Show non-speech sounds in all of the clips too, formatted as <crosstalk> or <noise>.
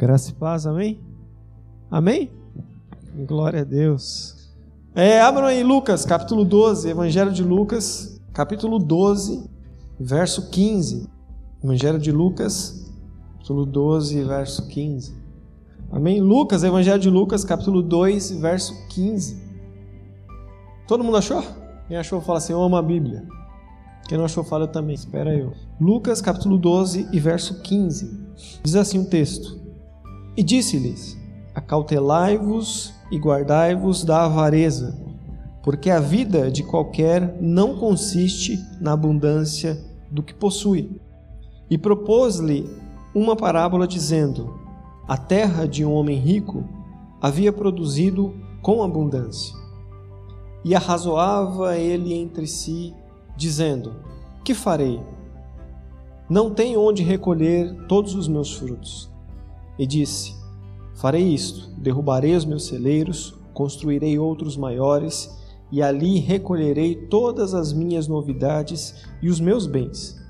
Graça e paz, amém? Amém? Glória a Deus. É, abram aí Lucas, capítulo 12, Evangelho de Lucas, capítulo 12, verso 15. Evangelho de Lucas, capítulo 12, verso 15. Amém? Lucas, Evangelho de Lucas, capítulo 2, verso 15. Todo mundo achou? Quem achou, fala assim: Eu amo a Bíblia. Quem não achou, fala eu também. Espera eu. Lucas capítulo 12 e verso 15. Diz assim o texto: E disse-lhes: Acautelai-vos e guardai-vos da avareza, porque a vida de qualquer não consiste na abundância do que possui. E propôs-lhe uma parábola dizendo: A terra de um homem rico havia produzido com abundância. E arrazoava ele entre si dizendo: Que farei? Não tenho onde recolher todos os meus frutos. E disse: Farei isto: derrubarei os meus celeiros, construirei outros maiores, e ali recolherei todas as minhas novidades e os meus bens.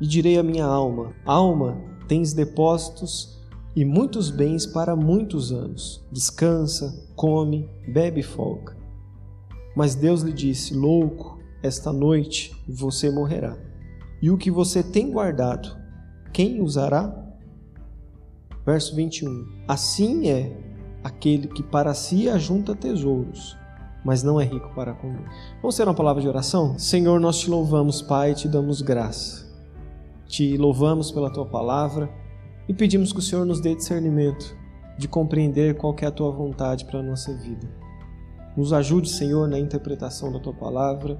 E direi à minha alma: Alma, tens depósitos e muitos bens para muitos anos. Descansa, come, bebe e folga. Mas Deus lhe disse: Louco, esta noite você morrerá. E o que você tem guardado, quem usará? Verso 21. Assim é aquele que para si ajunta tesouros, mas não é rico para com Deus. Vamos ter uma palavra de oração? Senhor, nós te louvamos, Pai, te damos graça. Te louvamos pela tua palavra e pedimos que o Senhor nos dê discernimento de compreender qual é a tua vontade para a nossa vida. Nos ajude, Senhor, na interpretação da tua palavra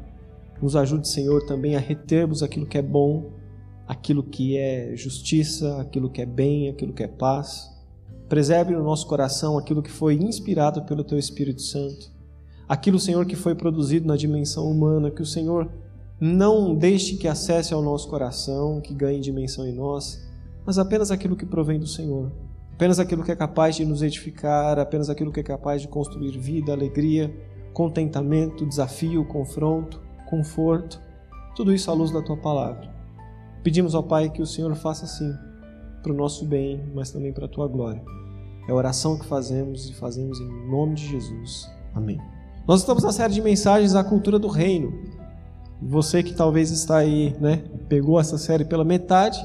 nos ajude, Senhor, também a retermos aquilo que é bom, aquilo que é justiça, aquilo que é bem, aquilo que é paz. Preserve no nosso coração aquilo que foi inspirado pelo Teu Espírito Santo. Aquilo, Senhor, que foi produzido na dimensão humana, que o Senhor não deixe que acesse ao nosso coração, que ganhe dimensão em nós, mas apenas aquilo que provém do Senhor. Apenas aquilo que é capaz de nos edificar, apenas aquilo que é capaz de construir vida, alegria, contentamento, desafio, confronto conforto, tudo isso à luz da tua palavra. Pedimos ao Pai que o Senhor faça assim, para o nosso bem, mas também para a tua glória. É a oração que fazemos e fazemos em nome de Jesus. Amém. Nós estamos na série de mensagens à cultura do reino. Você que talvez está aí, né, pegou essa série pela metade,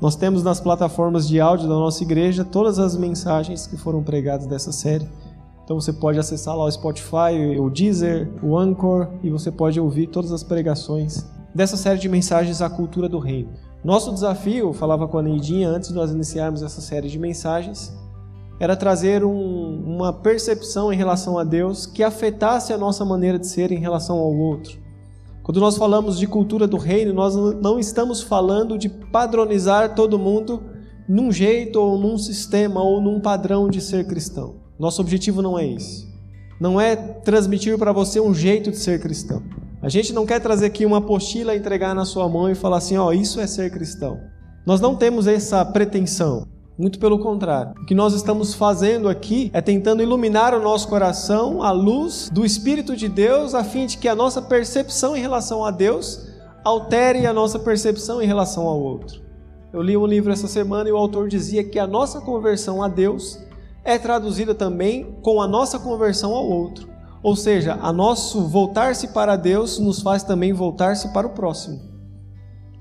nós temos nas plataformas de áudio da nossa igreja todas as mensagens que foram pregadas dessa série. Então você pode acessar lá o Spotify, o Deezer, o Anchor e você pode ouvir todas as pregações dessa série de mensagens à cultura do reino. Nosso desafio, falava com a Neidinha antes de nós iniciarmos essa série de mensagens, era trazer um, uma percepção em relação a Deus que afetasse a nossa maneira de ser em relação ao outro. Quando nós falamos de cultura do reino, nós não estamos falando de padronizar todo mundo num jeito ou num sistema ou num padrão de ser cristão. Nosso objetivo não é esse. Não é transmitir para você um jeito de ser cristão. A gente não quer trazer aqui uma apostila, entregar na sua mão e falar assim: ó, oh, isso é ser cristão. Nós não temos essa pretensão. Muito pelo contrário. O que nós estamos fazendo aqui é tentando iluminar o nosso coração à luz do Espírito de Deus, a fim de que a nossa percepção em relação a Deus altere a nossa percepção em relação ao outro. Eu li um livro essa semana e o autor dizia que a nossa conversão a Deus é traduzida também com a nossa conversão ao outro. Ou seja, a nosso voltar-se para Deus nos faz também voltar-se para o próximo.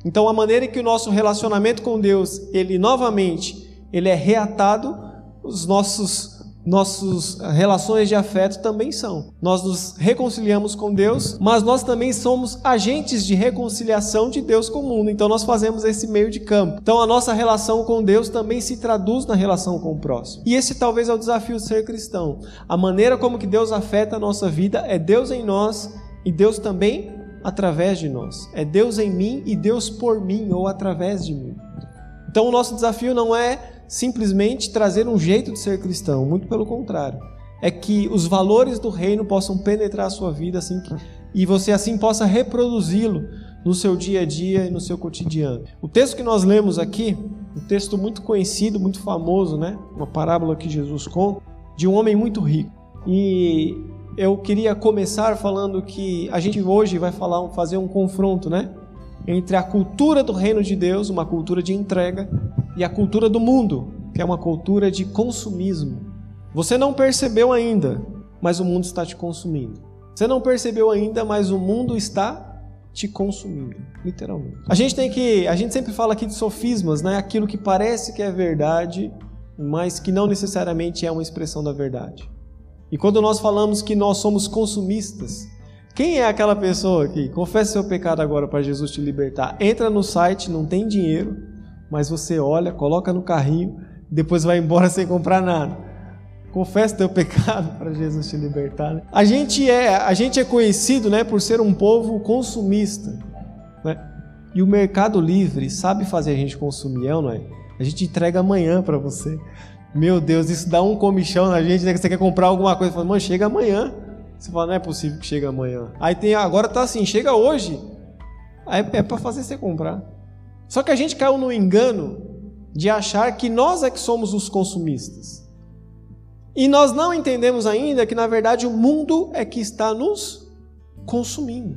Então, a maneira em que o nosso relacionamento com Deus, ele novamente, ele é reatado, os nossos nossas relações de afeto também são. Nós nos reconciliamos com Deus, mas nós também somos agentes de reconciliação de Deus com o mundo. Então nós fazemos esse meio de campo. Então a nossa relação com Deus também se traduz na relação com o próximo. E esse talvez é o desafio de ser cristão. A maneira como que Deus afeta a nossa vida é Deus em nós e Deus também através de nós. É Deus em mim e Deus por mim ou através de mim. Então o nosso desafio não é simplesmente trazer um jeito de ser cristão, muito pelo contrário. É que os valores do reino possam penetrar a sua vida assim que, e você assim possa reproduzi-lo no seu dia a dia e no seu cotidiano. O texto que nós lemos aqui, um texto muito conhecido, muito famoso, né? Uma parábola que Jesus conta de um homem muito rico. E eu queria começar falando que a gente hoje vai falar, fazer um confronto, né? Entre a cultura do reino de Deus, uma cultura de entrega, e a cultura do mundo, que é uma cultura de consumismo. Você não percebeu ainda, mas o mundo está te consumindo. Você não percebeu ainda, mas o mundo está te consumindo, literalmente. A gente tem que, a gente sempre fala aqui de sofismas, né? Aquilo que parece que é verdade, mas que não necessariamente é uma expressão da verdade. E quando nós falamos que nós somos consumistas, quem é aquela pessoa que confessa seu pecado agora para Jesus te libertar? Entra no site, não tem dinheiro, mas você olha, coloca no carrinho, depois vai embora <laughs> sem comprar nada. Confessa teu pecado <laughs> para Jesus te libertar. Né? A gente é, a gente é conhecido, né, por ser um povo consumista, né? E o Mercado Livre sabe fazer a gente consumir, é não é? A gente entrega amanhã para você. Meu Deus, isso dá um comichão na gente, né? Que você quer comprar alguma coisa, fala, mano, chega amanhã. Você fala, não é possível que chegue amanhã. Aí tem, agora tá assim, chega hoje. Aí é para fazer você comprar. Só que a gente caiu no engano de achar que nós é que somos os consumistas. E nós não entendemos ainda que, na verdade, o mundo é que está nos consumindo.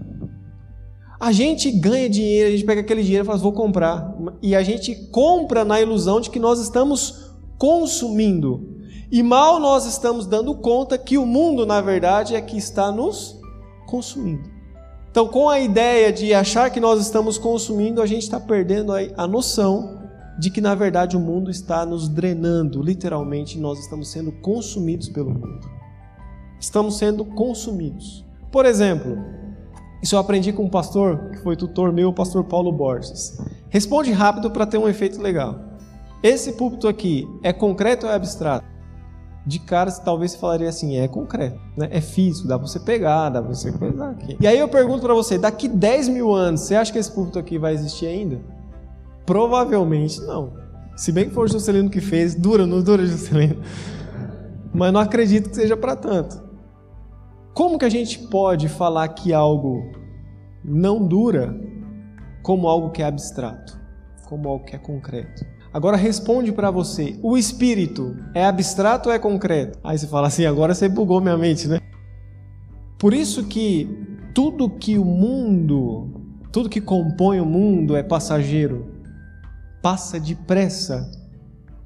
A gente ganha dinheiro, a gente pega aquele dinheiro e fala, vou comprar. E a gente compra na ilusão de que nós estamos consumindo. E mal nós estamos dando conta que o mundo, na verdade, é que está nos consumindo. Então, com a ideia de achar que nós estamos consumindo, a gente está perdendo a noção de que na verdade o mundo está nos drenando, literalmente nós estamos sendo consumidos pelo mundo. Estamos sendo consumidos. Por exemplo, isso eu aprendi com um pastor que foi tutor meu, o pastor Paulo Borges. Responde rápido para ter um efeito legal. Esse púlpito aqui é concreto ou é abstrato? De cara, talvez você falaria assim, é concreto, né? é físico, dá para você pegar, dá para você coisar aqui. E aí eu pergunto para você, daqui 10 mil anos, você acha que esse púlpito aqui vai existir ainda? Provavelmente não. Se bem que foi o Juscelino que fez, dura, não dura, <laughs> Juscelino? Mas não acredito que seja para tanto. Como que a gente pode falar que algo não dura como algo que é abstrato, como algo que é concreto? Agora responde para você: o espírito é abstrato ou é concreto? Aí você fala assim: agora você bugou minha mente, né? Por isso que tudo que o mundo, tudo que compõe o mundo é passageiro passa depressa.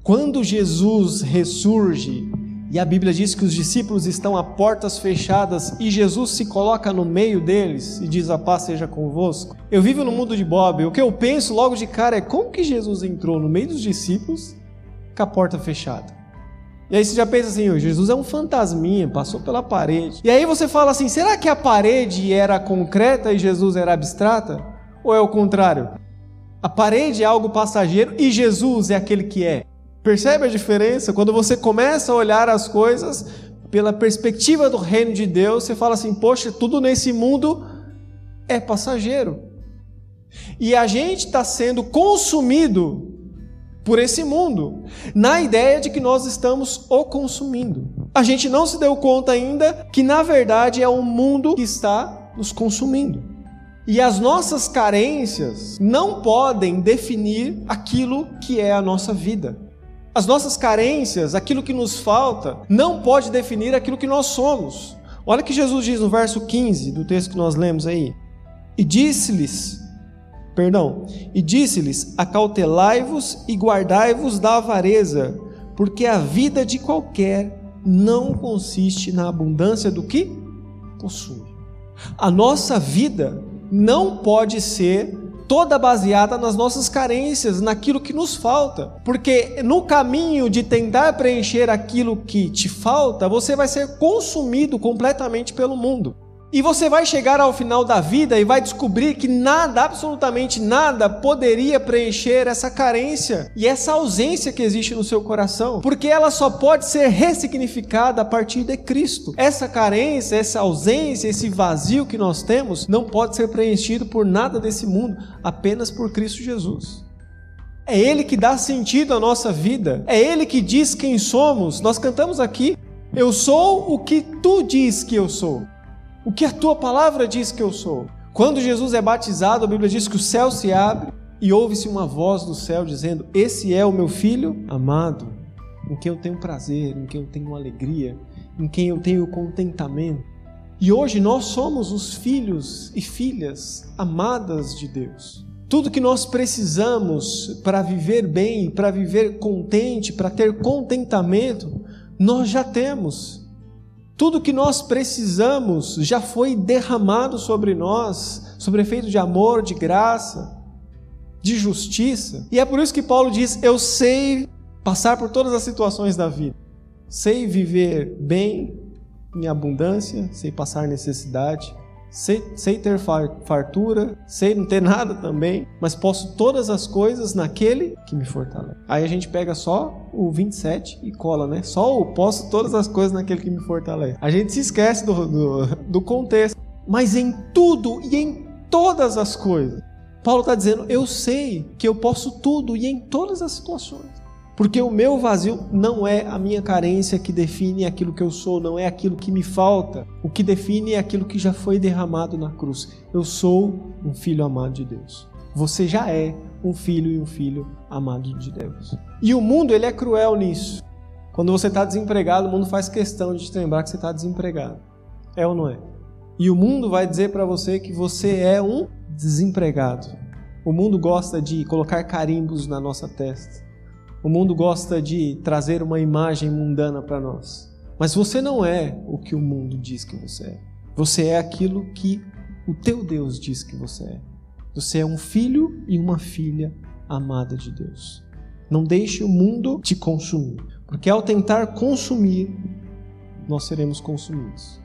Quando Jesus ressurge, e a Bíblia diz que os discípulos estão a portas fechadas e Jesus se coloca no meio deles e diz: A paz seja convosco. Eu vivo no mundo de Bob. O que eu penso logo de cara é como que Jesus entrou no meio dos discípulos com a porta fechada. E aí você já pensa assim: Jesus é um fantasminha, passou pela parede. E aí você fala assim: será que a parede era concreta e Jesus era abstrata? Ou é o contrário? A parede é algo passageiro e Jesus é aquele que é. Percebe a diferença? Quando você começa a olhar as coisas pela perspectiva do reino de Deus, você fala assim: poxa, tudo nesse mundo é passageiro. E a gente está sendo consumido por esse mundo, na ideia de que nós estamos o consumindo. A gente não se deu conta ainda que, na verdade, é o mundo que está nos consumindo. E as nossas carências não podem definir aquilo que é a nossa vida. As nossas carências, aquilo que nos falta, não pode definir aquilo que nós somos. Olha o que Jesus diz no verso 15 do texto que nós lemos aí. E disse-lhes, perdão, e disse-lhes: Acautelai-vos e guardai-vos da avareza, porque a vida de qualquer não consiste na abundância do que possui. A nossa vida não pode ser toda baseada nas nossas carências, naquilo que nos falta. Porque no caminho de tentar preencher aquilo que te falta, você vai ser consumido completamente pelo mundo. E você vai chegar ao final da vida e vai descobrir que nada, absolutamente nada, poderia preencher essa carência e essa ausência que existe no seu coração, porque ela só pode ser ressignificada a partir de Cristo. Essa carência, essa ausência, esse vazio que nós temos, não pode ser preenchido por nada desse mundo, apenas por Cristo Jesus. É Ele que dá sentido à nossa vida, é Ele que diz quem somos. Nós cantamos aqui: Eu sou o que tu diz que eu sou o que a tua palavra diz que eu sou. Quando Jesus é batizado, a Bíblia diz que o céu se abre e ouve-se uma voz do céu dizendo: Esse é o meu filho amado, em quem eu tenho prazer, em quem eu tenho alegria, em quem eu tenho contentamento. E hoje nós somos os filhos e filhas amadas de Deus. Tudo que nós precisamos para viver bem, para viver contente, para ter contentamento, nós já temos. Tudo que nós precisamos já foi derramado sobre nós, sobre efeito de amor, de graça, de justiça. E é por isso que Paulo diz: Eu sei passar por todas as situações da vida, sei viver bem, em abundância, sei passar necessidade, sei, ter fartura, sei não ter <laughs> nada também, mas posso todas as coisas naquele que me fortalece. Aí a gente pega só o 27 e cola, né? Só o posso todas as coisas naquele que me fortalece. A gente se esquece do, do, do contexto, mas em tudo e em todas as coisas. Paulo está dizendo: Eu sei que eu posso tudo e em todas as situações. Porque o meu vazio não é a minha carência que define aquilo que eu sou, não é aquilo que me falta. O que define é aquilo que já foi derramado na cruz. Eu sou um filho amado de Deus. Você já é um filho e um filho amado de Deus. E o mundo, ele é cruel nisso. Quando você está desempregado, o mundo faz questão de te lembrar que você está desempregado. É ou não é? E o mundo vai dizer para você que você é um desempregado. O mundo gosta de colocar carimbos na nossa testa. O mundo gosta de trazer uma imagem mundana para nós. Mas você não é o que o mundo diz que você é. Você é aquilo que o teu Deus diz que você é. Você é um filho e uma filha amada de Deus. Não deixe o mundo te consumir, porque ao tentar consumir, nós seremos consumidos.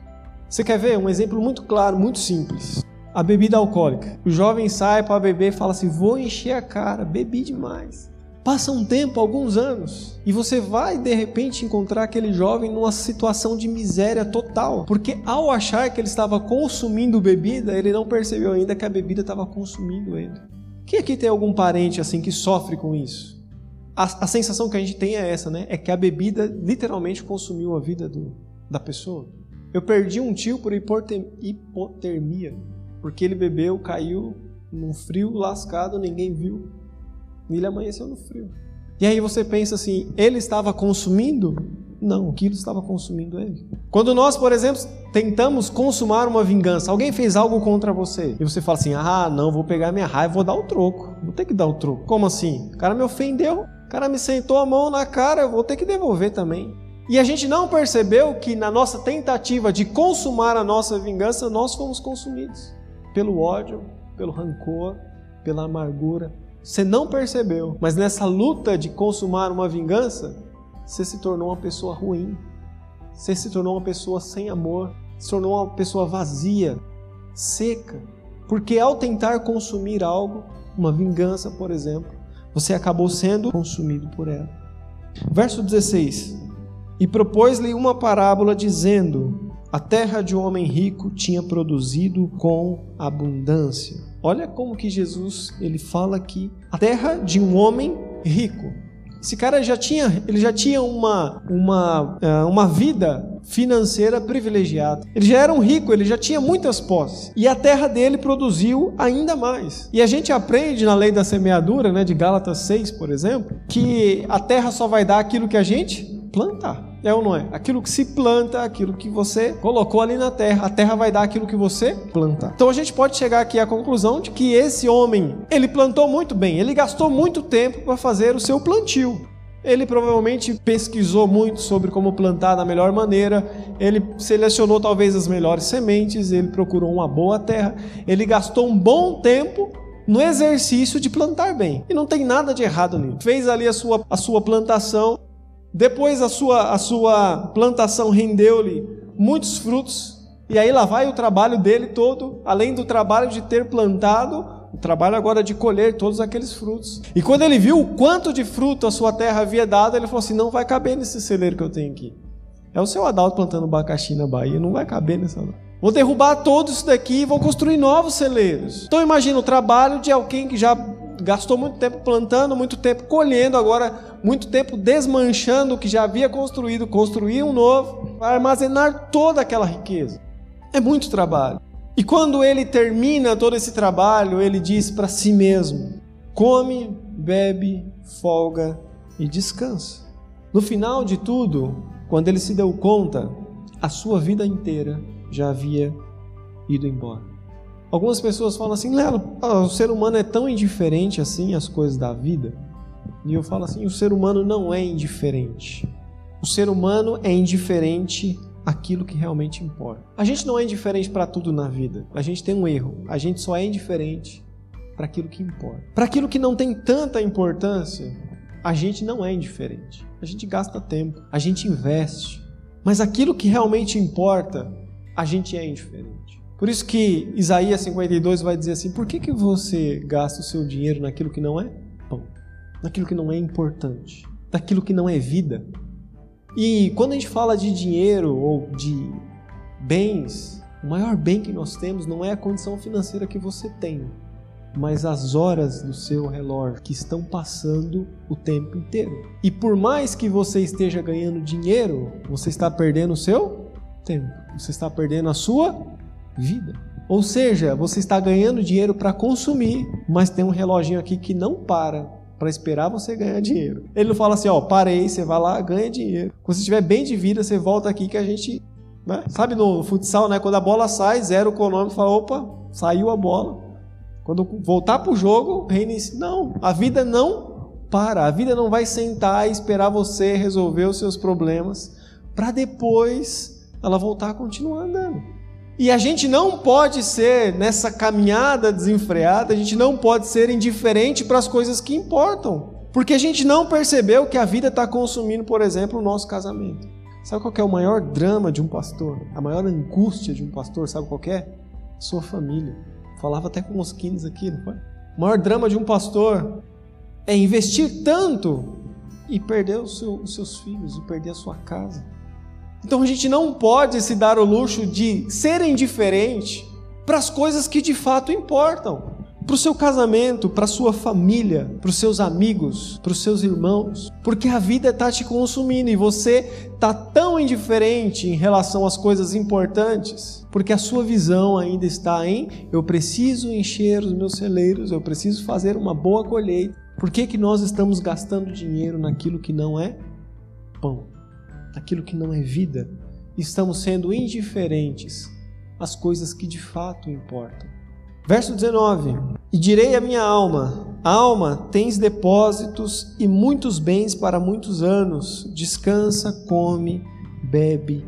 Você quer ver um exemplo muito claro, muito simples? A bebida alcoólica. O jovem sai para beber e fala assim: Vou encher a cara, bebi demais. Passa um tempo, alguns anos, e você vai de repente encontrar aquele jovem numa situação de miséria total, porque ao achar que ele estava consumindo bebida, ele não percebeu ainda que a bebida estava consumindo ele. Quem aqui tem algum parente assim que sofre com isso? A, a sensação que a gente tem é essa, né? É que a bebida literalmente consumiu a vida do, da pessoa. Eu perdi um tio por hipotermia, porque ele bebeu, caiu num frio lascado, ninguém viu. E ele amanheceu no frio. E aí você pensa assim, ele estava consumindo? Não, aquilo estava consumindo ele. Quando nós, por exemplo, tentamos consumar uma vingança, alguém fez algo contra você, e você fala assim: ah, não, vou pegar minha raiva, vou dar o troco. Vou ter que dar o troco. Como assim? O cara me ofendeu, o cara me sentou a mão na cara, eu vou ter que devolver também. E a gente não percebeu que na nossa tentativa de consumar a nossa vingança, nós fomos consumidos pelo ódio, pelo rancor, pela amargura, você não percebeu, mas nessa luta de consumar uma vingança, você se tornou uma pessoa ruim. Você se tornou uma pessoa sem amor, se tornou uma pessoa vazia, seca. Porque ao tentar consumir algo, uma vingança, por exemplo, você acabou sendo consumido por ela. Verso 16: E propôs-lhe uma parábola dizendo: A terra de um homem rico tinha produzido com abundância. Olha como que Jesus ele fala aqui, a terra de um homem rico. Esse cara já tinha, ele já tinha uma, uma, é, uma vida financeira privilegiada. Ele já era um rico, ele já tinha muitas posses. E a terra dele produziu ainda mais. E a gente aprende na lei da semeadura, né, de Gálatas 6, por exemplo, que a terra só vai dar aquilo que a gente plantar. É ou não é? Aquilo que se planta, aquilo que você colocou ali na terra, a terra vai dar aquilo que você plantar. Então a gente pode chegar aqui à conclusão de que esse homem, ele plantou muito bem, ele gastou muito tempo para fazer o seu plantio. Ele provavelmente pesquisou muito sobre como plantar da melhor maneira, ele selecionou talvez as melhores sementes, ele procurou uma boa terra, ele gastou um bom tempo no exercício de plantar bem. E não tem nada de errado nisso. Fez ali a sua, a sua plantação, depois a sua, a sua plantação rendeu-lhe muitos frutos, e aí lá vai o trabalho dele todo, além do trabalho de ter plantado, o trabalho agora de colher todos aqueles frutos. E quando ele viu o quanto de fruto a sua terra havia dado, ele falou assim: não vai caber nesse celeiro que eu tenho aqui. É o seu Adalto plantando abacaxi na Bahia, não vai caber nessa. Vou derrubar todo isso daqui e vou construir novos celeiros. Então imagina o trabalho de alguém que já gastou muito tempo plantando, muito tempo colhendo, agora muito tempo desmanchando o que já havia construído, construir um novo, para armazenar toda aquela riqueza. É muito trabalho. E quando ele termina todo esse trabalho, ele diz para si mesmo: come, bebe, folga e descansa. No final de tudo, quando ele se deu conta, a sua vida inteira já havia ido embora. Algumas pessoas falam assim, Lelo, o ser humano é tão indiferente assim às coisas da vida. E eu falo assim, o ser humano não é indiferente. O ser humano é indiferente àquilo que realmente importa. A gente não é indiferente para tudo na vida. A gente tem um erro. A gente só é indiferente para aquilo que importa. Para aquilo que não tem tanta importância, a gente não é indiferente. A gente gasta tempo, a gente investe. Mas aquilo que realmente importa, a gente é indiferente. Por isso que Isaías 52 vai dizer assim: por que, que você gasta o seu dinheiro naquilo que não é pão, naquilo que não é importante, naquilo que não é vida? E quando a gente fala de dinheiro ou de bens, o maior bem que nós temos não é a condição financeira que você tem, mas as horas do seu relógio que estão passando o tempo inteiro. E por mais que você esteja ganhando dinheiro, você está perdendo o seu tempo, você está perdendo a sua vida. Ou seja, você está ganhando dinheiro para consumir, mas tem um reloginho aqui que não para para esperar você ganhar dinheiro. Ele não fala assim, ó, parei, você vai lá, ganha dinheiro. Quando você estiver bem de vida, você volta aqui que a gente, né? sabe no futsal, né, quando a bola sai, zero o cronômetro, fala, opa, saiu a bola. Quando voltar para o jogo, reinicia. Não, a vida não para. A vida não vai sentar e esperar você resolver os seus problemas para depois ela voltar a continuar andando. E a gente não pode ser nessa caminhada desenfreada, a gente não pode ser indiferente para as coisas que importam. Porque a gente não percebeu que a vida está consumindo, por exemplo, o nosso casamento. Sabe qual é o maior drama de um pastor? A maior angústia de um pastor, sabe qual é? Sua família. Falava até com os quines aqui, não foi? O maior drama de um pastor é investir tanto e perder os, seu, os seus filhos, e perder a sua casa. Então a gente não pode se dar o luxo de ser indiferente para as coisas que de fato importam. Para o seu casamento, para a sua família, para os seus amigos, para os seus irmãos, porque a vida está te consumindo e você está tão indiferente em relação às coisas importantes, porque a sua visão ainda está em eu preciso encher os meus celeiros, eu preciso fazer uma boa colheita. Por que, que nós estamos gastando dinheiro naquilo que não é pão? Aquilo que não é vida, estamos sendo indiferentes às coisas que de fato importam. Verso 19: E direi à minha alma: Alma, tens depósitos e muitos bens para muitos anos, descansa, come, bebe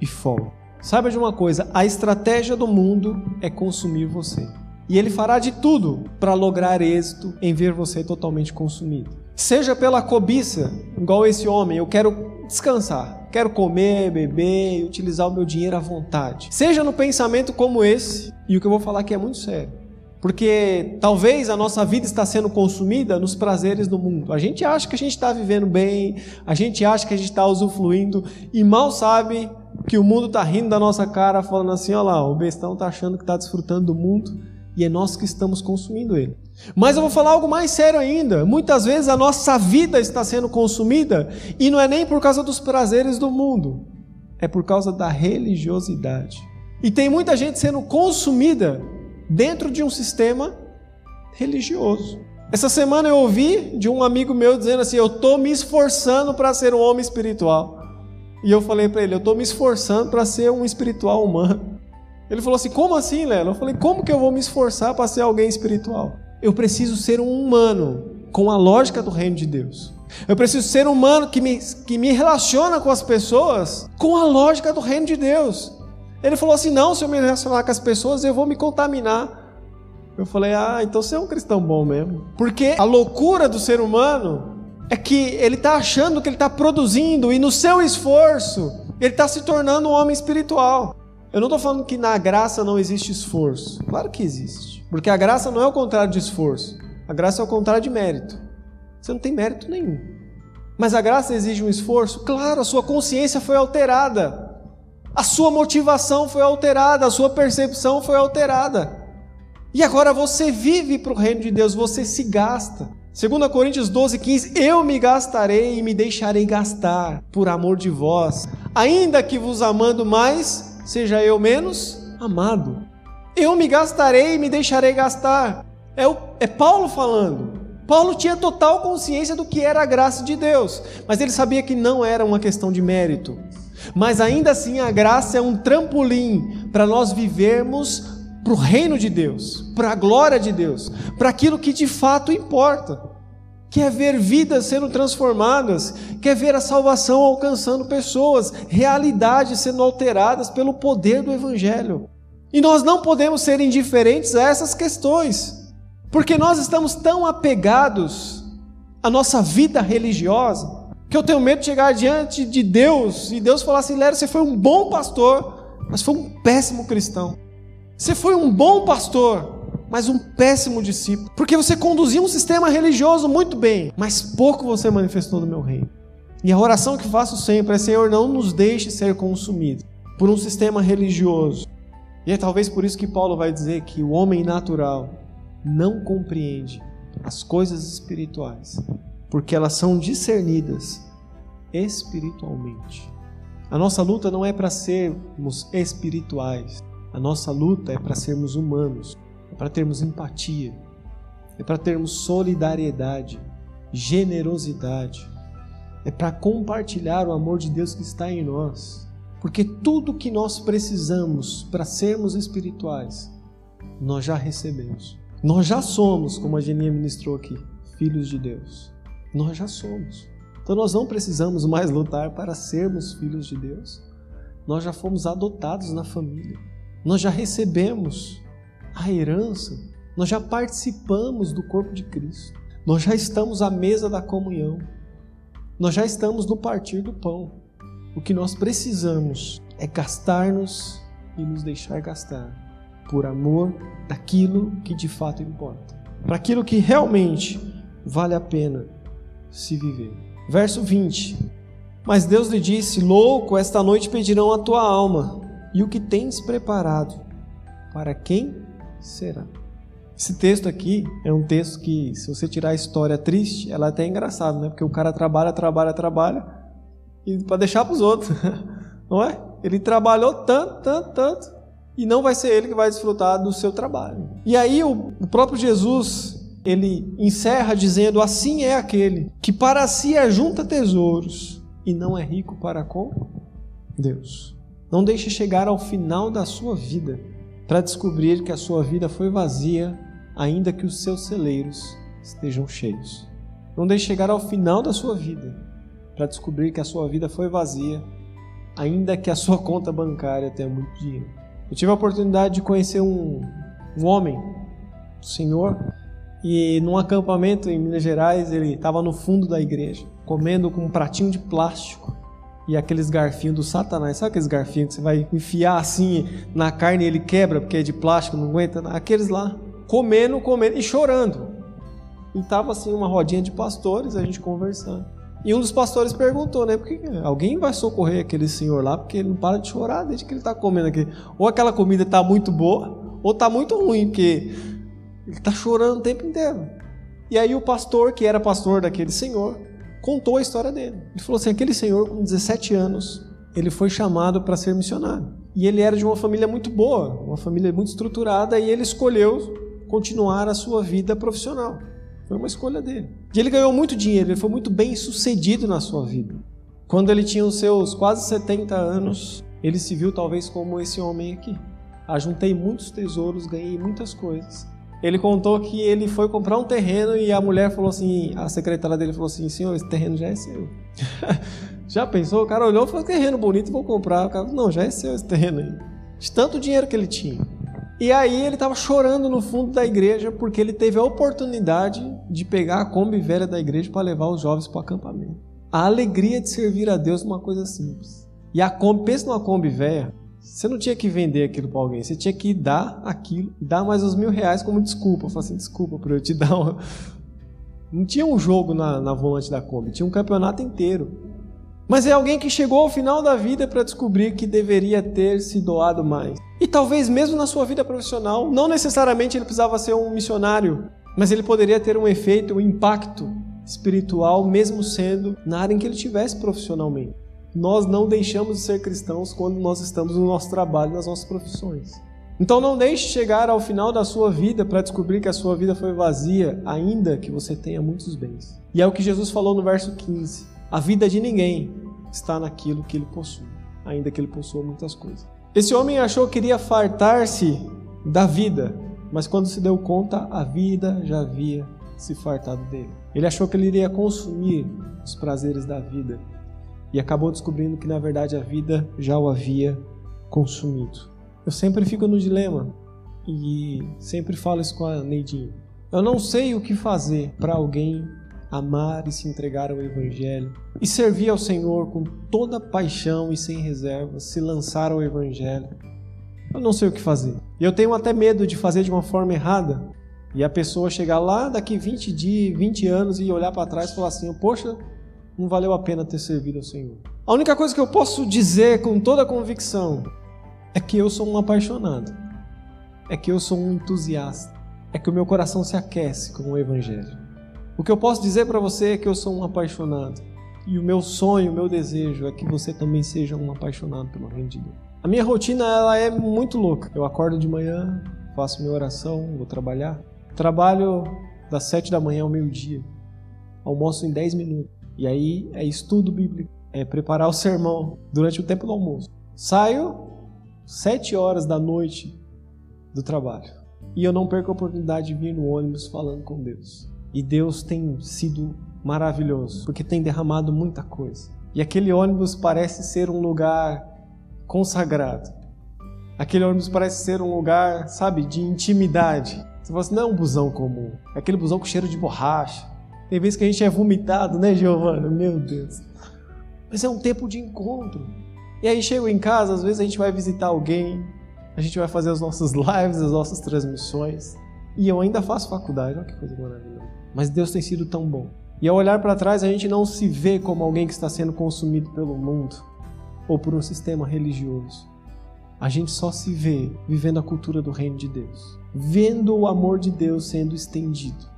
e folga. Saiba de uma coisa: a estratégia do mundo é consumir você. E ele fará de tudo para lograr êxito em ver você totalmente consumido. Seja pela cobiça, igual esse homem, eu quero descansar. Quero comer, beber e utilizar o meu dinheiro à vontade. Seja no pensamento como esse, e o que eu vou falar aqui é muito sério. Porque talvez a nossa vida está sendo consumida nos prazeres do mundo. A gente acha que a gente está vivendo bem, a gente acha que a gente está usufruindo, e mal sabe que o mundo está rindo da nossa cara, falando assim: olha lá, o bestão está achando que está desfrutando do mundo, e é nós que estamos consumindo ele. Mas eu vou falar algo mais sério ainda. Muitas vezes a nossa vida está sendo consumida e não é nem por causa dos prazeres do mundo, é por causa da religiosidade. E tem muita gente sendo consumida dentro de um sistema religioso. Essa semana eu ouvi de um amigo meu dizendo assim: Eu estou me esforçando para ser um homem espiritual. E eu falei para ele: Eu estou me esforçando para ser um espiritual humano. Ele falou assim: Como assim, Lelo? Eu falei: Como que eu vou me esforçar para ser alguém espiritual? Eu preciso ser um humano com a lógica do reino de Deus. Eu preciso ser um humano que me, que me relaciona com as pessoas com a lógica do reino de Deus. Ele falou assim: Não, se eu me relacionar com as pessoas, eu vou me contaminar. Eu falei: Ah, então você é um cristão bom mesmo. Porque a loucura do ser humano é que ele está achando que ele está produzindo e no seu esforço ele está se tornando um homem espiritual. Eu não estou falando que na graça não existe esforço. Claro que existe. Porque a graça não é o contrário de esforço. A graça é o contrário de mérito. Você não tem mérito nenhum. Mas a graça exige um esforço? Claro, a sua consciência foi alterada. A sua motivação foi alterada. A sua percepção foi alterada. E agora você vive para o reino de Deus, você se gasta. 2 Coríntios 12, 15: Eu me gastarei e me deixarei gastar por amor de vós, ainda que vos amando mais seja eu menos amado. Eu me gastarei e me deixarei gastar. É, o, é Paulo falando. Paulo tinha total consciência do que era a graça de Deus, mas ele sabia que não era uma questão de mérito. Mas ainda assim, a graça é um trampolim para nós vivermos para o reino de Deus, para a glória de Deus, para aquilo que de fato importa. Quer ver vidas sendo transformadas, quer ver a salvação alcançando pessoas, realidades sendo alteradas pelo poder do Evangelho. E nós não podemos ser indiferentes a essas questões, porque nós estamos tão apegados à nossa vida religiosa, que eu tenho medo de chegar diante de Deus e Deus falar assim: Léo, você foi um bom pastor, mas foi um péssimo cristão. Você foi um bom pastor, mas um péssimo discípulo, porque você conduzia um sistema religioso muito bem, mas pouco você manifestou no meu reino. E a oração que faço sempre é: Senhor, não nos deixe ser consumidos por um sistema religioso. E é talvez por isso que Paulo vai dizer que o homem natural não compreende as coisas espirituais, porque elas são discernidas espiritualmente. A nossa luta não é para sermos espirituais, a nossa luta é para sermos humanos, é para termos empatia, é para termos solidariedade, generosidade, é para compartilhar o amor de Deus que está em nós. Porque tudo que nós precisamos para sermos espirituais, nós já recebemos. Nós já somos, como a Geninha ministrou aqui, filhos de Deus. Nós já somos. Então nós não precisamos mais lutar para sermos filhos de Deus. Nós já fomos adotados na família. Nós já recebemos a herança. Nós já participamos do corpo de Cristo. Nós já estamos à mesa da comunhão. Nós já estamos no partir do pão. O que nós precisamos é gastar-nos e nos deixar gastar por amor daquilo que de fato importa, para aquilo que realmente vale a pena se viver. Verso 20: Mas Deus lhe disse: Louco, esta noite pedirão a tua alma, e o que tens preparado, para quem será? Esse texto aqui é um texto que, se você tirar a história triste, ela é até engraçada, né? Porque o cara trabalha, trabalha, trabalha, e para deixar para os outros, <laughs> não é? Ele trabalhou tanto, tanto, tanto, e não vai ser ele que vai desfrutar do seu trabalho. E aí o, o próprio Jesus, ele encerra dizendo: Assim é aquele que para si ajunta tesouros e não é rico para com Deus. Não deixe chegar ao final da sua vida para descobrir que a sua vida foi vazia ainda que os seus celeiros estejam cheios. Não deixe chegar ao final da sua vida para descobrir que a sua vida foi vazia, ainda que a <laughs> sua conta bancária tenha muito dinheiro. Eu tive a oportunidade de conhecer um, um homem, um senhor, e num acampamento em Minas Gerais, ele estava no fundo da igreja, comendo com um pratinho de plástico e aqueles garfinhos do satanás. Sabe aqueles garfinhos que você vai enfiar assim na carne e ele quebra porque é de plástico, não aguenta? Aqueles lá comendo, comendo e chorando. E tava assim uma rodinha de pastores, a gente conversando. E um dos pastores perguntou, né? Porque alguém vai socorrer aquele senhor lá, porque ele não para de chorar desde que ele está comendo aqui. Ou aquela comida está muito boa, ou está muito ruim, porque ele está chorando o tempo inteiro. E aí o pastor, que era pastor daquele senhor, contou a história dele. Ele falou assim: aquele senhor com 17 anos, ele foi chamado para ser missionário. E ele era de uma família muito boa, uma família muito estruturada, e ele escolheu continuar a sua vida profissional. Foi uma escolha dele. E ele ganhou muito dinheiro, ele foi muito bem sucedido na sua vida. Quando ele tinha os seus quase 70 anos, ele se viu talvez como esse homem aqui. Ajuntei muitos tesouros, ganhei muitas coisas. Ele contou que ele foi comprar um terreno e a mulher falou assim, a secretária dele falou assim, senhor, esse terreno já é seu. <laughs> já pensou? O cara olhou e falou, terreno bonito, vou comprar. O cara, não, já é seu esse terreno aí. De tanto dinheiro que ele tinha. E aí ele estava chorando no fundo da igreja porque ele teve a oportunidade de pegar a Kombi velha da igreja para levar os jovens para o acampamento. A alegria de servir a Deus é uma coisa simples. E a Kombi, pensa numa Kombi velha, você não tinha que vender aquilo para alguém, você tinha que dar aquilo, dar mais os mil reais como desculpa. Falar assim, desculpa por eu te <laughs> dar uma... Não tinha um jogo na, na volante da Kombi, tinha um campeonato inteiro. Mas é alguém que chegou ao final da vida para descobrir que deveria ter se doado mais. E talvez mesmo na sua vida profissional, não necessariamente ele precisava ser um missionário, mas ele poderia ter um efeito, um impacto espiritual, mesmo sendo na área em que ele estivesse profissionalmente. Nós não deixamos de ser cristãos quando nós estamos no nosso trabalho, nas nossas profissões. Então não deixe chegar ao final da sua vida para descobrir que a sua vida foi vazia, ainda que você tenha muitos bens. E é o que Jesus falou no verso 15. A vida de ninguém está naquilo que ele possui, ainda que ele possua muitas coisas. Esse homem achou que iria fartar-se da vida, mas quando se deu conta, a vida já havia se fartado dele. Ele achou que ele iria consumir os prazeres da vida e acabou descobrindo que na verdade a vida já o havia consumido. Eu sempre fico no dilema e sempre falo isso com a Neidinha. Eu não sei o que fazer para alguém amar e se entregar ao Evangelho e servir ao Senhor com toda paixão e sem reservas, se lançar ao Evangelho. Eu não sei o que fazer. E eu tenho até medo de fazer de uma forma errada e a pessoa chegar lá daqui 20 dias, 20 anos e olhar para trás e falar assim: Poxa, não valeu a pena ter servido ao Senhor. A única coisa que eu posso dizer com toda a convicção é que eu sou um apaixonado, é que eu sou um entusiasta, é que o meu coração se aquece com o Evangelho. O que eu posso dizer para você é que eu sou um apaixonado. E o meu sonho, o meu desejo é que você também seja um apaixonado pelo reino de Deus. A minha rotina ela é muito louca. Eu acordo de manhã, faço minha oração, vou trabalhar. Trabalho das sete da manhã ao meio-dia. Almoço em dez minutos. E aí é estudo bíblico, é preparar o sermão durante o tempo do almoço. Saio sete horas da noite do trabalho. E eu não perco a oportunidade de vir no ônibus falando com Deus. E Deus tem sido maravilhoso, porque tem derramado muita coisa. E aquele ônibus parece ser um lugar consagrado. Aquele ônibus parece ser um lugar, sabe, de intimidade. Você fala assim, não é um busão comum. É aquele busão com cheiro de borracha. Tem vezes que a gente é vomitado, né, Giovana? Meu Deus. Mas é um tempo de encontro. E aí chego em casa, às vezes a gente vai visitar alguém, a gente vai fazer as nossas lives, as nossas transmissões. E eu ainda faço faculdade, olha que coisa maravilhosa. Mas Deus tem sido tão bom. E ao olhar para trás, a gente não se vê como alguém que está sendo consumido pelo mundo ou por um sistema religioso. A gente só se vê vivendo a cultura do reino de Deus, vendo o amor de Deus sendo estendido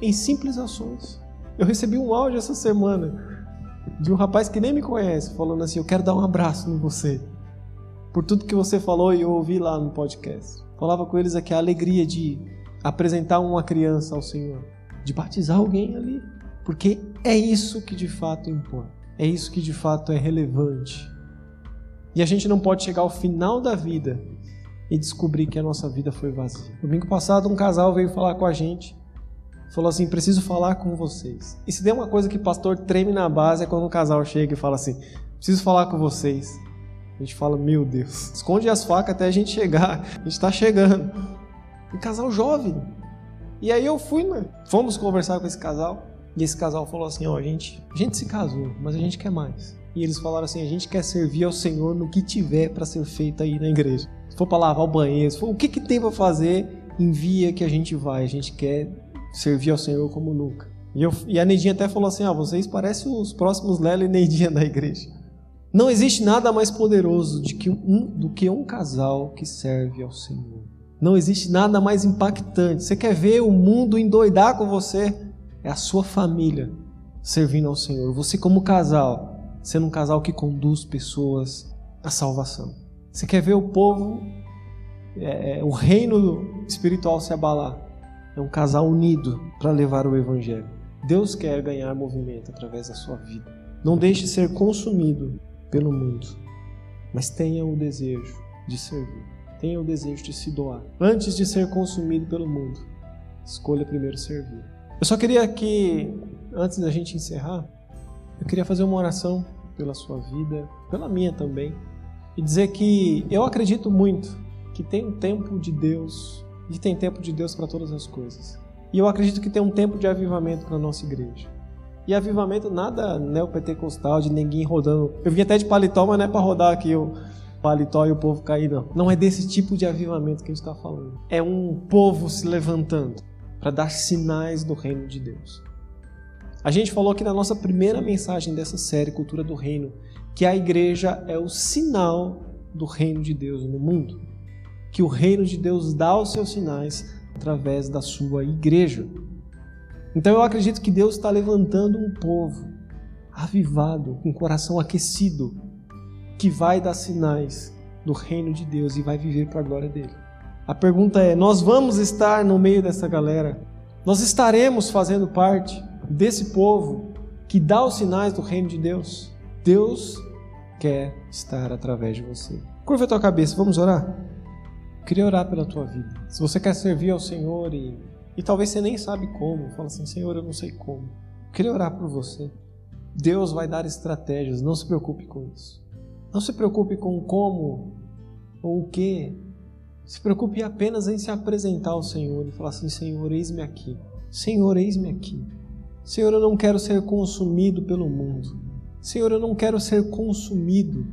em simples ações. Eu recebi um áudio essa semana de um rapaz que nem me conhece, falando assim: Eu quero dar um abraço em você, por tudo que você falou e eu ouvi lá no podcast. Falava com eles aqui a alegria de apresentar uma criança ao Senhor, de batizar alguém ali, porque é isso que de fato importa, é isso que de fato é relevante. E a gente não pode chegar ao final da vida e descobrir que a nossa vida foi vazia. Domingo passado, um casal veio falar com a gente, falou assim: preciso falar com vocês. E se der uma coisa que pastor treme na base é quando um casal chega e fala assim: preciso falar com vocês. A gente fala: meu Deus, esconde as facas até a gente chegar, a gente está chegando. Um casal jovem. E aí eu fui, né? Fomos conversar com esse casal. E esse casal falou assim: ó, a gente, a gente se casou, mas a gente quer mais. E eles falaram assim: a gente quer servir ao Senhor no que tiver para ser feito aí na igreja. Se for para lavar o banheiro, for, o que, que tem para fazer, envia que a gente vai. A gente quer servir ao Senhor como nunca. E, eu, e a Neidinha até falou assim: ah, vocês parecem os próximos Lela e Neidinha da igreja. Não existe nada mais poderoso de que um, do que um casal que serve ao Senhor. Não existe nada mais impactante. Você quer ver o mundo endoidar com você? É a sua família servindo ao Senhor. Você, como casal, sendo um casal que conduz pessoas à salvação. Você quer ver o povo, é, é o reino espiritual se abalar? É um casal unido para levar o Evangelho. Deus quer ganhar movimento através da sua vida. Não deixe de ser consumido pelo mundo, mas tenha o desejo de servir tenha o desejo de se doar, antes de ser consumido pelo mundo. Escolha primeiro servir. Eu só queria que, antes da gente encerrar, eu queria fazer uma oração pela sua vida, pela minha também, e dizer que eu acredito muito que tem um tempo de Deus e tem tempo de Deus para todas as coisas. E eu acredito que tem um tempo de avivamento para nossa igreja. E avivamento nada neopentecostal, de ninguém rodando. Eu vim até de paletó, mas não é para rodar aqui o, paletó e o povo cair, não. Não é desse tipo de avivamento que a gente está falando. É um povo se levantando para dar sinais do reino de Deus. A gente falou aqui na nossa primeira mensagem dessa série, Cultura do Reino, que a igreja é o sinal do reino de Deus no mundo. Que o reino de Deus dá os seus sinais através da sua igreja. Então eu acredito que Deus está levantando um povo avivado, com o coração aquecido, que vai dar sinais do reino de Deus e vai viver para a glória dele. A pergunta é: nós vamos estar no meio dessa galera? Nós estaremos fazendo parte desse povo que dá os sinais do reino de Deus? Deus quer estar através de você. Curva a tua cabeça, vamos orar? Queria orar pela tua vida. Se você quer servir ao Senhor e, e talvez você nem sabe como, fala assim, Senhor, eu não sei como. queria orar por você. Deus vai dar estratégias, não se preocupe com isso. Não se preocupe com como ou o que. Se preocupe apenas em se apresentar ao Senhor e falar assim: Senhor, eis-me aqui. Senhor, eis-me aqui. Senhor, eu não quero ser consumido pelo mundo. Senhor, eu não quero ser consumido,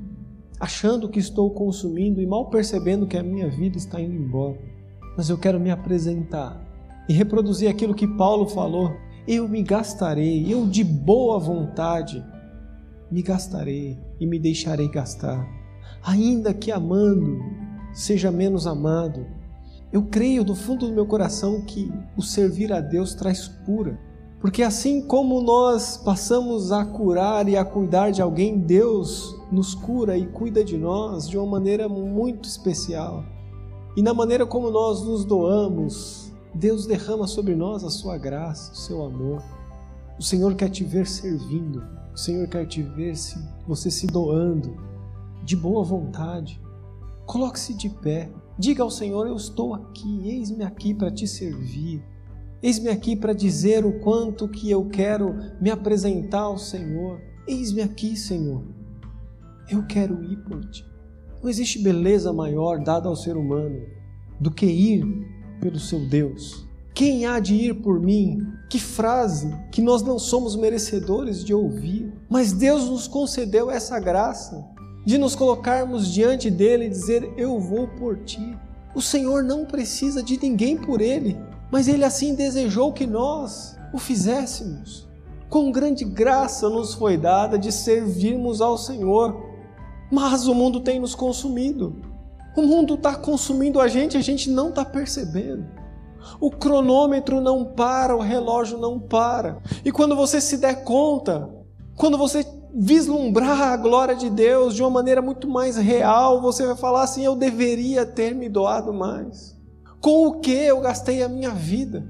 achando que estou consumindo e mal percebendo que a minha vida está indo embora. Mas eu quero me apresentar e reproduzir aquilo que Paulo falou. Eu me gastarei, eu de boa vontade me gastarei e me deixarei gastar, ainda que amando seja menos amado. Eu creio do fundo do meu coração que o servir a Deus traz cura. Porque assim como nós passamos a curar e a cuidar de alguém, Deus nos cura e cuida de nós de uma maneira muito especial. E na maneira como nós nos doamos, Deus derrama sobre nós a sua graça, o seu amor. O Senhor quer te ver servindo, o Senhor quer te ver se você se doando de boa vontade. Coloque-se de pé. Diga ao Senhor: Eu estou aqui, eis-me aqui para te servir. Eis-me aqui para dizer o quanto que eu quero me apresentar ao Senhor. Eis-me aqui, Senhor. Eu quero ir por ti. Não existe beleza maior dada ao ser humano do que ir pelo seu Deus. Quem há de ir por mim? Que frase que nós não somos merecedores de ouvir, mas Deus nos concedeu essa graça de nos colocarmos diante dele e dizer: Eu vou por ti. O Senhor não precisa de ninguém por ele mas Ele assim desejou que nós o fizéssemos. Com grande graça nos foi dada de servirmos ao Senhor, mas o mundo tem nos consumido. O mundo está consumindo a gente, a gente não está percebendo. O cronômetro não para, o relógio não para. E quando você se der conta, quando você vislumbrar a glória de Deus de uma maneira muito mais real, você vai falar assim: eu deveria ter me doado mais. Com o que eu gastei a minha vida?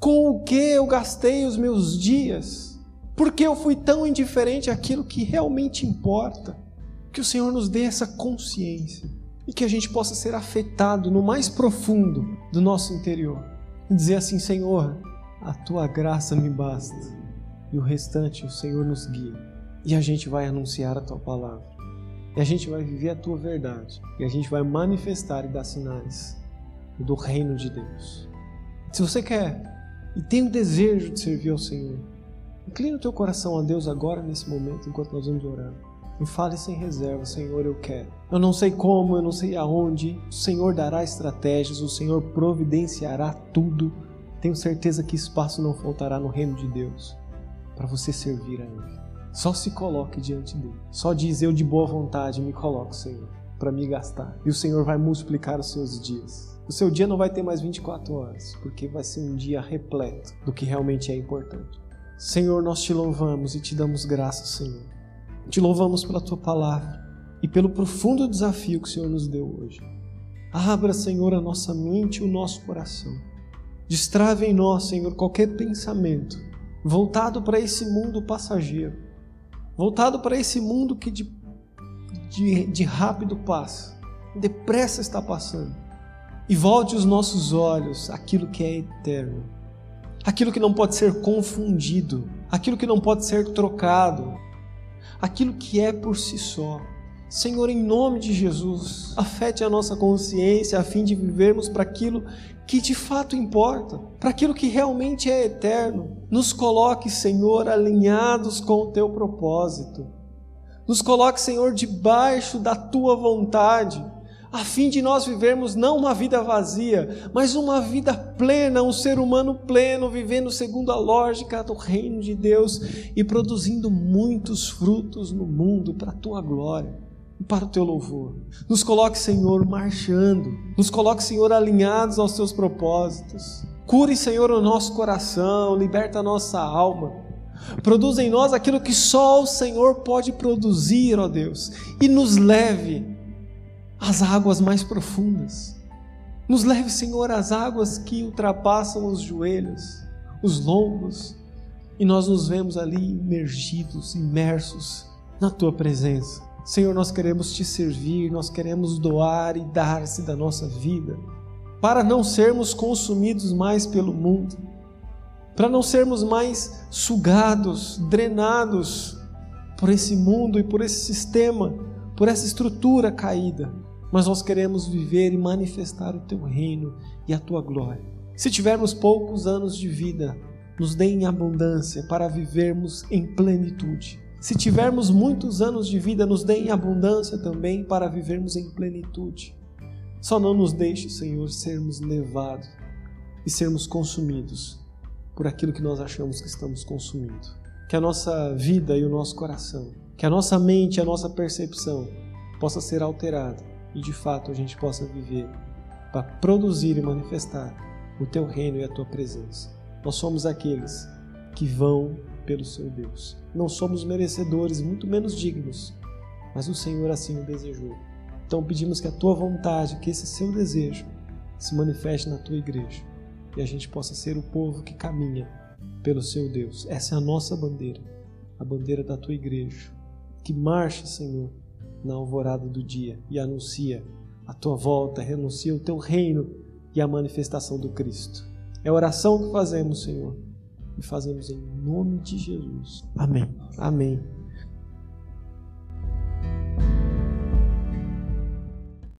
Com o que eu gastei os meus dias? Por que eu fui tão indiferente àquilo que realmente importa? Que o Senhor nos dê essa consciência e que a gente possa ser afetado no mais profundo do nosso interior e dizer assim: Senhor, a tua graça me basta e o restante o Senhor nos guia. E a gente vai anunciar a tua palavra, e a gente vai viver a tua verdade, e a gente vai manifestar e dar sinais do reino de Deus. Se você quer e tem o desejo de servir ao Senhor, inclina o teu coração a Deus agora, nesse momento, enquanto nós vamos orar. E fale sem reserva, Senhor, eu quero. Eu não sei como, eu não sei aonde. O Senhor dará estratégias, o Senhor providenciará tudo. Tenho certeza que espaço não faltará no reino de Deus para você servir a Ele. Só se coloque diante dele. Só diz eu de boa vontade me coloco, Senhor, para me gastar. E o Senhor vai multiplicar os seus dias. O seu dia não vai ter mais 24 horas, porque vai ser um dia repleto do que realmente é importante. Senhor, nós te louvamos e te damos graças, Senhor. Te louvamos pela tua palavra e pelo profundo desafio que o Senhor nos deu hoje. Abra, Senhor, a nossa mente e o nosso coração. Destrave em nós, Senhor, qualquer pensamento voltado para esse mundo passageiro, voltado para esse mundo que de, de, de rápido passa, depressa está passando e volte os nossos olhos àquilo que é eterno, aquilo que não pode ser confundido, aquilo que não pode ser trocado, aquilo que é por si só. Senhor, em nome de Jesus, afete a nossa consciência a fim de vivermos para aquilo que de fato importa, para aquilo que realmente é eterno. Nos coloque, Senhor, alinhados com o teu propósito. Nos coloque, Senhor, debaixo da tua vontade a fim de nós vivermos não uma vida vazia, mas uma vida plena, um ser humano pleno, vivendo segundo a lógica do reino de Deus e produzindo muitos frutos no mundo para a tua glória e para o teu louvor. Nos coloque, Senhor, marchando, nos coloque, Senhor, alinhados aos teus propósitos. Cure, Senhor, o nosso coração, liberta a nossa alma. Produza em nós aquilo que só o Senhor pode produzir, ó Deus, e nos leve às águas mais profundas. Nos leve, Senhor, às águas que ultrapassam os joelhos, os lombos, e nós nos vemos ali imergidos, imersos na tua presença. Senhor, nós queremos te servir, nós queremos doar e dar-se da nossa vida, para não sermos consumidos mais pelo mundo, para não sermos mais sugados, drenados por esse mundo e por esse sistema, por essa estrutura caída, mas nós queremos viver e manifestar o teu reino e a tua glória. Se tivermos poucos anos de vida, nos dê em abundância para vivermos em plenitude. Se tivermos muitos anos de vida, nos dê em abundância também para vivermos em plenitude. Só não nos deixe, Senhor, sermos levados e sermos consumidos por aquilo que nós achamos que estamos consumindo. Que a nossa vida e o nosso coração, que a nossa mente a nossa percepção possa ser alterada e de fato a gente possa viver para produzir e manifestar o teu reino e a tua presença. Nós somos aqueles que vão pelo seu Deus. Não somos merecedores, muito menos dignos, mas o Senhor assim o desejou. Então pedimos que a tua vontade, que esse seu desejo se manifeste na tua igreja e a gente possa ser o povo que caminha pelo seu Deus. Essa é a nossa bandeira, a bandeira da tua igreja, que marcha, Senhor, na alvorada do dia e anuncia a tua volta, renuncia o teu reino e a manifestação do Cristo. É a oração que fazemos, Senhor. E fazemos em nome de Jesus. Amém. Amém.